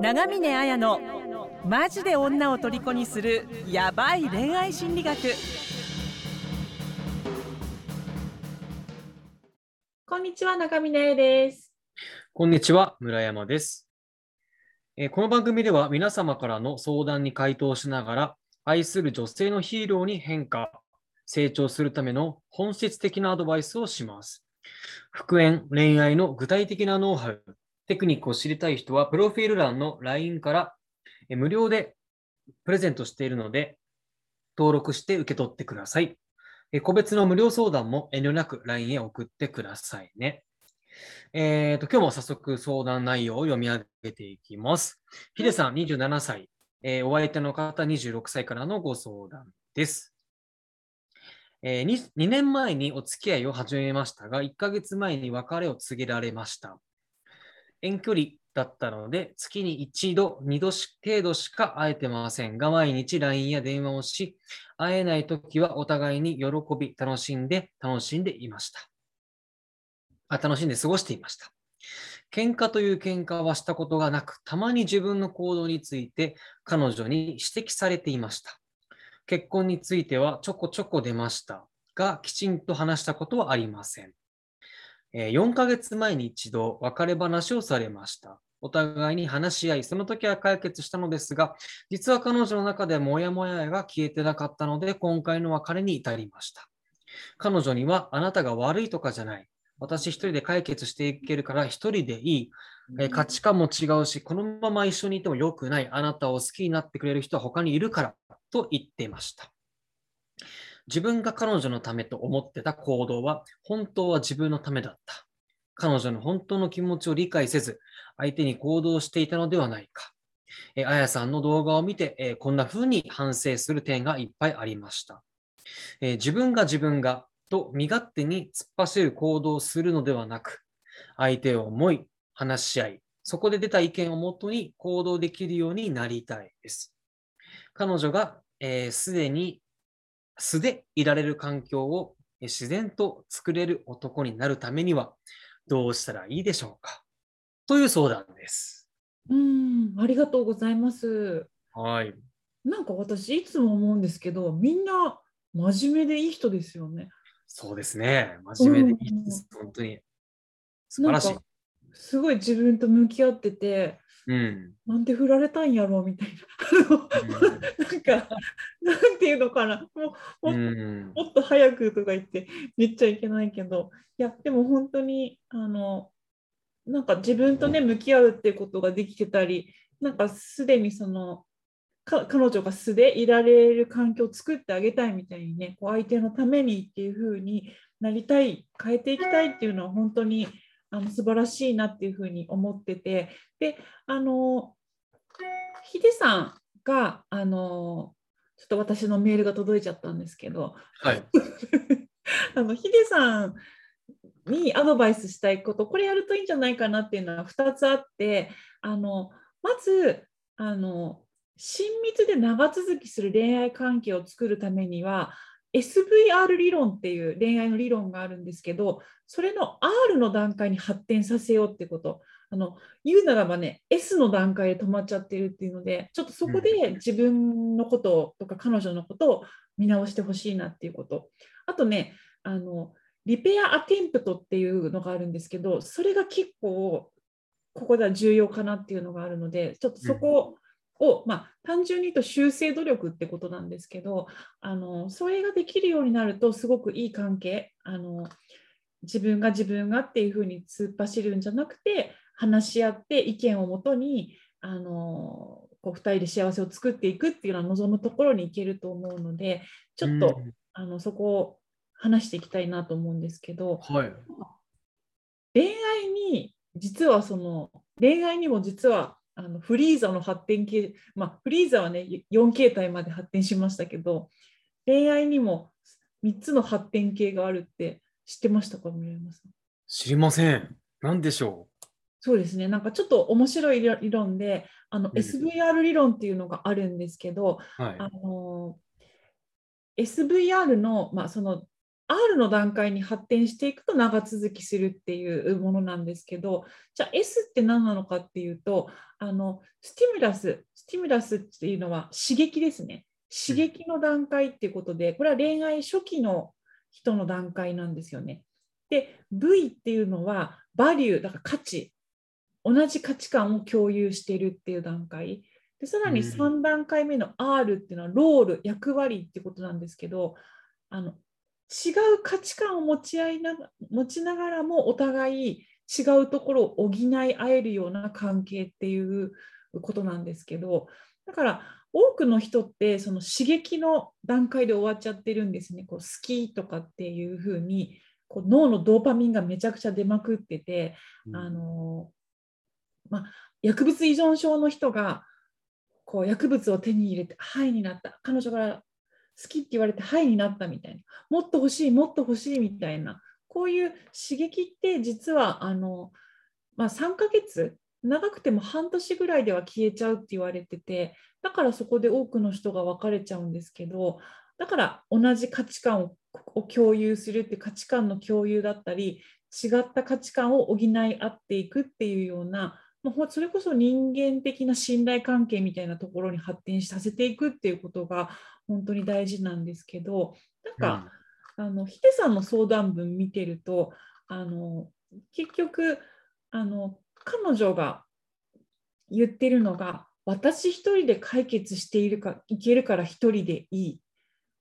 長峰綾のマジで女を虜にするヤバい恋愛心理学。こんにちは長峰綾です。こんにちは、村山です、えーこの番組では皆様からの相談に回答しながら、愛する女性のヒーローに変化、成長するための本質的なアドバイスをします。復縁、恋愛の具体的なノウハウ、テクニックを知りたい人は、プロフィール欄の LINE から無料でプレゼントしているので、登録して受け取ってください。個別の無料相談も遠慮なく LINE へ送ってくださいね。えーと、今日も早速相談内容を読み上げていきます。ヒデさん、27歳、えーお相手の方、26歳からのご相談です。えー、2, 2年前にお付き合いを始めましたが、1ヶ月前に別れを告げられました。遠距離だったので、月に1度、2度し程度しか会えてませんが、毎日 LINE や電話をし、会えないときはお互いに喜び、楽しんで、楽しんでいました。あ楽しんで過ごしていました。喧嘩という喧嘩はしたことがなく、たまに自分の行動について彼女に指摘されていました。結婚についてはちょこちょこ出ましたが、きちんと話したことはありません。え4ヶ月前に一度別れ話をされました。お互いに話し合い、その時は解決したのですが、実は彼女の中でモヤモヤが消えてなかったので、今回の別れに至りました。彼女にはあなたが悪いとかじゃない。私一人で解決していけるから一人でいい。え価値観も違うし、このまま一緒にいても良くない。あなたを好きになってくれる人は他にいるからと言っていました。自分が彼女のためと思ってた行動は本当は自分のためだった。彼女の本当の気持ちを理解せず、相手に行動していたのではないか。えーあやさんの動画を見て、えーこんな風に反省する点がいっぱいありました。えー自分が自分がと身勝手に突っ走る行動をするのではなく、相手を思い、話し合い、そこで出た意見をもとに行動できるようになりたいです。彼女がえーすで、に素でいられる環境をえー自然と作れる男になるためにはどうしたらいいでしょうか？という相談です。うんありがとうございますはい。なんか私いつも思うんですけどみんな真面目でいい人ですよねそうですね。真面目でいいです。本当に。素晴らしいすごい自分と向き合っててうん。なんで振られたんやろうみたいななんかなんていうのかなもうもうん。もっと早くとか言って言っちゃいけないけどいやでも本当にあのなんか自分とね向き合うってことができてたりなんかすでにそのか彼女が素でいられる環境を作ってあげたいみたいにねこう相手のためにっていう風になりたい変えていきたいっていうのは本当にあの素晴らしいなっていう風に思ってて。であのヒデさんがあのちょっと私のメールが届いちゃったんですけど。はい。あのヒデさんにアドバイスしたいことこれやるといいんじゃないかなっていうのは2つあって。あのまずあの親密で長続きする恋愛関係を作るためには SVR 理論っていう恋愛の理論があるんですけどそれの R の段階に発展させようってこと。あの言うならばね S の段階で止まっちゃってるっていうのでちょっとそこで自分のこととか彼女のことを見直してほしいなっていうこと。あとねあのリペアアテンプトっていうのがあるんですけどそれが結構ここでは重要かなっていうのがあるのでちょっとそこを、まあ、単純に言うと修正努力ってことなんですけどあのそれができるようになるとすごくいい関係あの自分が自分がっていうふうに突っ走るんじゃなくて話し合って意見をもとにあのこう2人で幸せを作っていくっていうのは望むところに行けると思うのでちょっと、うんあのそこを話していきたいなと思うんですけどはい。恋愛に実はその恋愛にも実はあのフリーザの発展系、まあ、フリーザはね4形態まで発展しましたけど恋愛にも3つの発展系があるって知ってましたか村山さん？知りません。何でしょそうですねなんかちょっと面白い理理論であのうん SVR 理論っていうのがあるんですけど、うはい。あの SVR の,、まあその R の段階に発展していくと長続きするっていうものなんですけどじゃあ S って何なのかっていうとあのスティミュラススティミュラスっていうのは刺激ですね。刺激の段階っていうことでこれは恋愛初期の人の段階なんですよね。で V っていうのはバリューだから価値。同じ価値観を共有しているっていう段階。でさらに3段階目の R っていうのはロール役割ってことなんですけどあの違う価値観を持ち合いな持ちながらもお互い違うところを補い合えるような関係っていうことなんですけどだから多くの人ってその刺激の段階で終わっちゃってるんですね。こう好きとかっていうふうにこう脳のドーパミンがめちゃくちゃ出まくってて、うん、あのまあ、薬物依存症の人がこう薬物を手に入れて「はい」になった。彼女が好きって言われて「はい」になったみたいな。もっと欲しいもっと欲しいみたいなこういう刺激って実はあの、まあ、3ヶ月長くても半年ぐらいでは消えちゃうって言われててだからそこで多くの人が別れちゃうんですけどだから同じ価値観を共有するって価値観の共有だったり違った価値観を補い合っていくっていうようなもうそれこそ人間的な信頼関係みたいなところに発展させていくっていうことが本当に大事なんですけどなんか、あのヒデさんの相談文見てるとあの結局あの彼女が言ってるのが私一人で解決しているかいけるから一人でいい。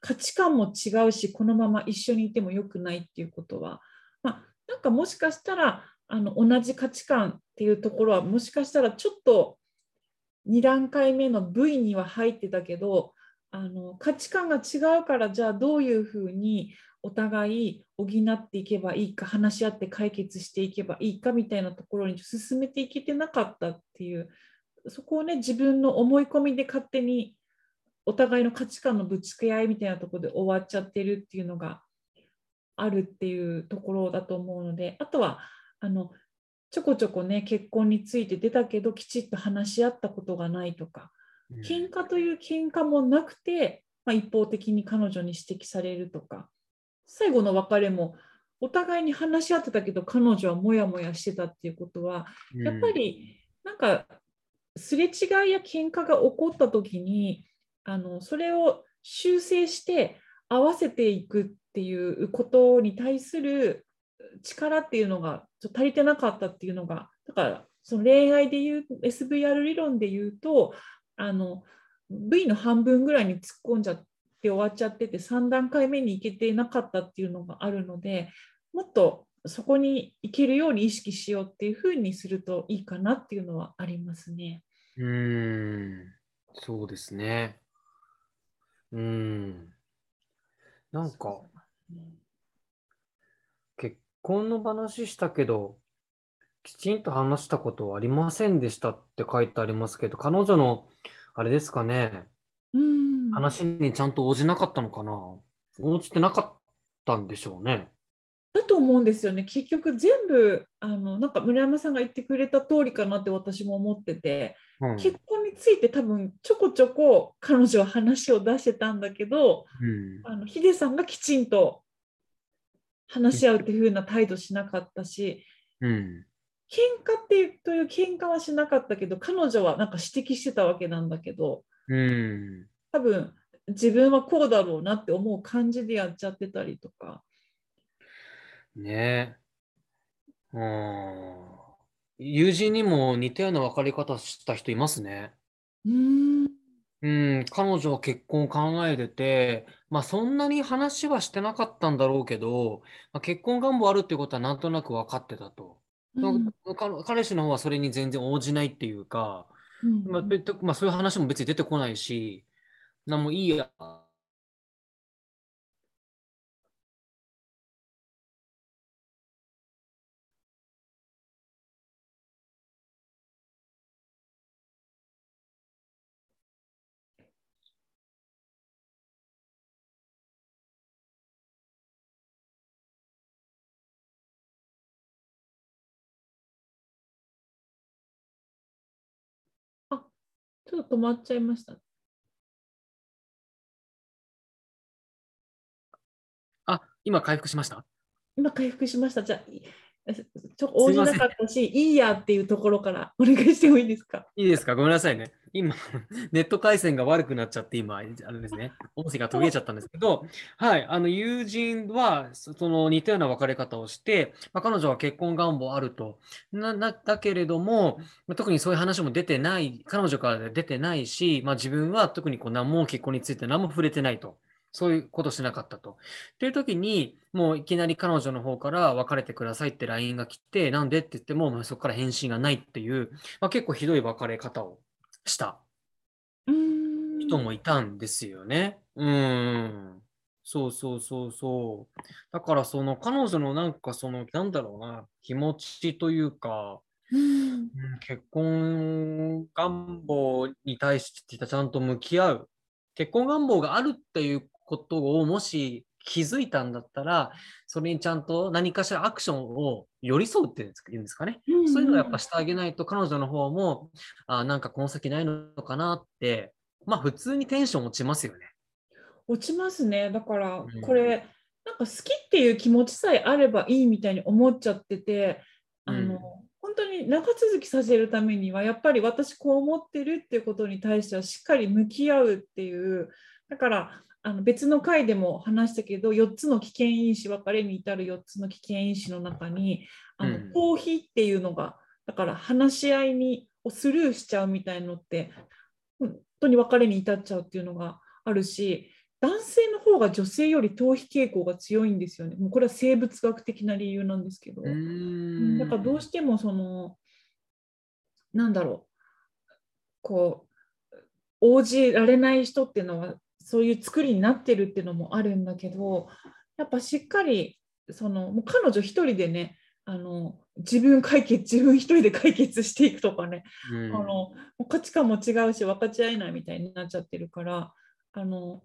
価値観も違うしこのまま一緒にいてもよくないっていうことは、まあ、なんかもしかしたらあの同じ価値観っていうところはもしかしたらちょっと2段階目の V には入ってたけどあの価値観が違うからじゃあどういうふうにお互い補っていけばいいか話し合って解決していけばいいかみたいなところに進めていけてなかったっていうそこをね自分の思い込みで勝手にお互いの価値観のぶつけ合いみたいなところで終わっちゃってるっていうのがあるっていうところだと思うのであとはあのちょこちょこね結婚について出たけどきちっと話し合ったことがないとか、喧嘩という喧嘩もなくて、まあ、一方的に彼女に指摘されるとか。最後の別れもお互いに話し合ってたけど彼女はモヤモヤしてたっていうことは、やっぱりなんかすれ違いや喧嘩が起こった時にあのそれを修正して合わせていくっていうことに対する力っていうのがちょっと足りてなかったっていうのがだからその恋愛でいう SVR 理論で言うとあの V の半分ぐらいに突っ込んじゃって終わっちゃってて3段階目に行けてなかったっていうのがあるのでもっとそこに行けるように意識しようっていうふうにするといいかなっていうのはありますね。うんそうですね。うんなんか、婚の話したけど、きちんと話したことはありませんでしたって書いてありますけど、彼女の、あれですかね、うん。話にちゃんと応じなかったのかな。応じてなかったんでしょうね。だと思うんですよね。結局全部あのなんか村山さんが言ってくれた通りかなって私も思ってて、うん、結婚について多分ちょこちょこ彼女は話を出してたんだけど、うん、あのヒデさんがきちんと話し合うっていう風な態度しなかったし、うん、喧嘩っていうという喧嘩はしなかったけど彼女はなんか指摘してたわけなんだけど、うん、多分自分はこうだろうなって思う感じでやっちゃってたりとか。ねえ。うん。友人にも似たような分かり方した人いますね。うんうん、彼女は結婚を考えてて、まあそんなに話はしてなかったんだろうけど、まあ、結婚願望あるってことはなんとなく分かってたと。うん、彼氏の方はそれに全然応じないっていうか、うん、まあ、まあ、そういう話も別に出てこないし、なんもいいや、ちょっと止まっちゃいました。あ、今回復しました？今回復しました。じゃあ、いちょ応じなかったし、いいやっていうところからお願いしてもいいですか？いいですか？ごめんなさいね。今、ネット回線が悪くなっちゃって、今、あれですね、音声が途切れちゃったんですけど、はい、あの友人はその似たような別れ方をして、まあ、彼女は結婚願望あると。ななだけれども、ま特にそういう話も出てない、彼女から出てないし、まあ、自分は特にこう何も結婚について何も触れてないと。そういうことしなかったと。っていう時に、もういきなり彼女の方から別れてくださいって LINE が来て、なんでって言っても、まあそこから返信がないっていう、まあ、結構ひどい別れ方をしたうーん。人もいたんですよね。うん。そうそうそうそう。だからその彼女のなんかその、なんだろうな、気持ちというか、うんうん結婚願望に対してちゃんと向き合う。結婚願望があるっていうことをもし気づいたんだったら、それにちゃんと何かしらアクションを寄り添うっていうんですかね。そういうのをやっぱしてあげないと、彼女の方も、あなんかこの先ないのかなって、まあ普通にテンション落ちますよね。落ちますね。だからうんこれ、なんか好きっていう気持ちさえあればいいみたいに思っちゃってて、あの、うん本当に長続きさせるためにはやっぱり私こう思ってるっていうことに対してはしっかり向き合うっていうだからあの別の回でも話したけど4つの危険因子別れに至る4つの危険因子の中にあのうん逃避っていうのがだから話し合いにをスルーしちゃうみたいのって本当に別れに至っちゃうっていうのがあるし男性の方が女性より逃避傾向が強いんですよね。もうこれは生物学的な理由なんですけど。うーんだからどうしてもそのなんだろうこう応じられない人っていうのはそういう作りになってるっていうのもあるんだけどやっぱしっかりそのもう彼女一人でねあの自分解決自分一人で解決していくとかね、うん。あの価値観も違うし分かち合えないみたいになっちゃってるからあの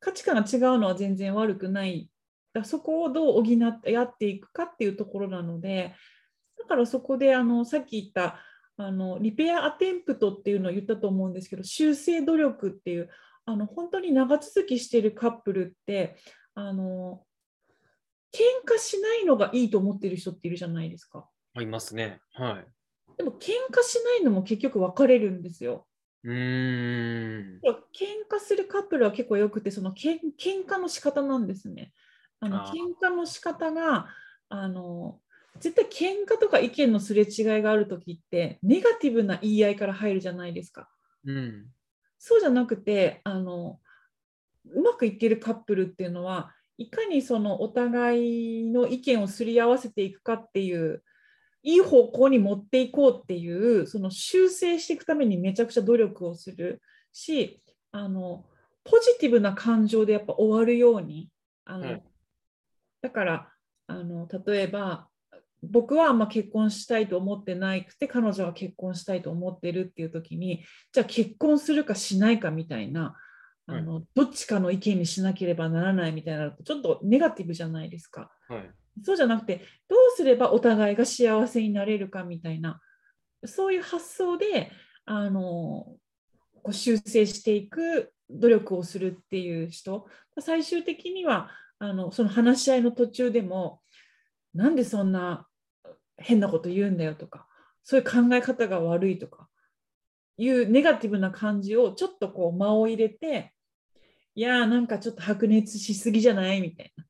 価値観が違うのは全然悪くない。だそこをどう補ってやっていくかっていうところなのでだからそこであのさっき言ったあのリペアアテンプトっていうのを言ったと思うんですけど修正努力っていうあの本当に長続きしてるカップルってあの喧嘩しないのがいいと思ってる人っているじゃないですか。あいますね。はい。でも喧嘩しないのも結局別れるんですよ。うーん。喧嘩するカップルは結構よくてそのけん喧嘩の仕方なんですね。あの喧嘩の仕方があの絶対喧嘩とか意見のすれ違いがある時ってネガティブな言い合いから入るじゃないですか。うん。そうじゃなくてあのうまくいってるカップルっていうのはいかにそのお互いの意見をすり合わせていくかっていういい方向に持っていこうっていうその修正していくためにめちゃくちゃ努力をするしあのポジティブな感情でやっぱ終わるようにあの、うん。だからあの例えば僕はあんま結婚したいと思ってなくて彼女は結婚したいと思ってるっていう時にじゃあ結婚するかしないかみたいなあの、どっちかの意見にしなければならないみたいなのとちょっとネガティブじゃないですか。はい。そうじゃなくてどうすればお互いが幸せになれるかみたいなそういう発想であのこう修正していく努力をするっていう人最終的にはあのその話し合いの途中でもなんでそんな変なこと言うんだよとかそういう考え方が悪いとかいうネガティブな感じをちょっとこう間を入れていやーなんかちょっと白熱しすぎじゃないみたいな。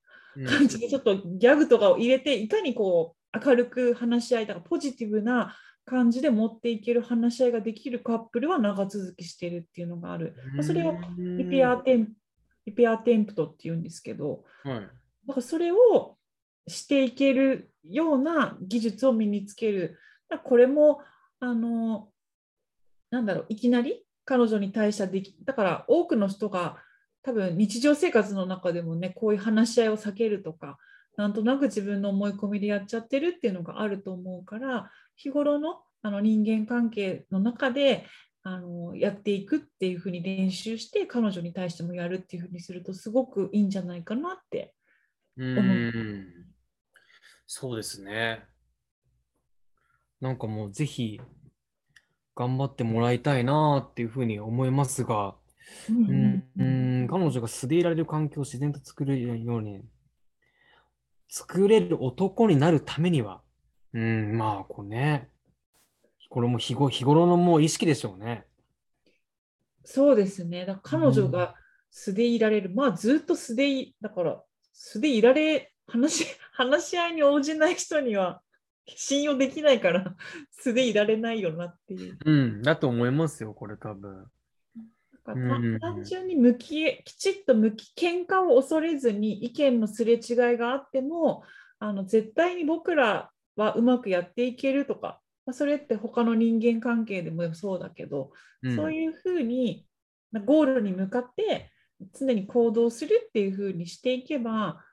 感じでちょっとギャグとかを入れていかにこう明るく話し合いとかポジティブな感じで持っていける話し合いができるカップルは長続きしてるっていうのがある。まあそれをリペアテンリペアテンプトっていうんですけど、はい。だからそれをしていけるような技術を身につける。これもあのなんだろういきなり彼女に対してできだから多くの人が多分日常生活の中でもねこういう話し合いを避けるとかなんとなく自分の思い込みでやっちゃってるっていうのがあると思うから日頃のあの人間関係の中であのやっていくっていうふうに練習して彼女に対してもやるっていうふうにするとすごくいいんじゃないかなって思うーん。そうですね。なんかもうぜひ頑張ってもらいたいなっていうふうに思いますが、うんうん、うん彼女が素でいられる環境を自然と作るように作れる男になるためには、うん、まあ、こうね、これも日ご日頃のもう意識でしょうね。そうですね。だから彼女が素でいられる。まあずっと素でい、だから素でいられ、話、話し合いに応じない人には信用できないから 素でいられないよなっていう。うん、だと思いますよ、これ多分。だからうん単単純に向き、きちっと向き、喧嘩を恐れずに意見のすれ違いがあっても、あの絶対に僕らはうまくやっていけるとか、まあ、それって他の人間関係でもそうだけど、うん、そういうふうにまあゴールに向かって常に行動するっていうふうにしていけば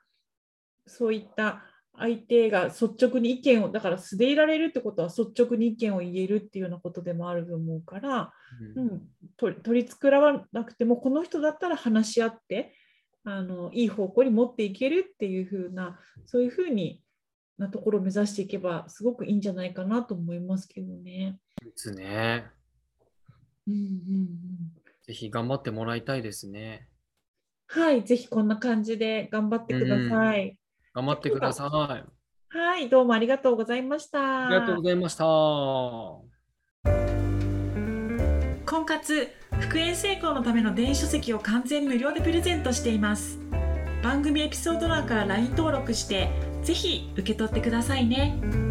そういった相手が率直に意見をだから素でいられるってことは率直に意見を言えるっていうようなことでもあると思うから、ううんん、取り繕わなくてもこの人だったら話し合ってあのいい方向に持っていけるっていうふうなそういうふうになところを目指していけばすごくいいんじゃないかなと思いますけどね。ですね。うんうんうんぜひ頑張ってもらいたいですね。はい、ぜひこんな感じで頑張ってください。頑張ってください。はい、どうもありがとうございました。ありがとうございました。婚活復縁成功のための電子書籍を完全無料でプレゼントしています。番組エピソード欄から LINE 登録して、ぜひ受け取ってくださいね。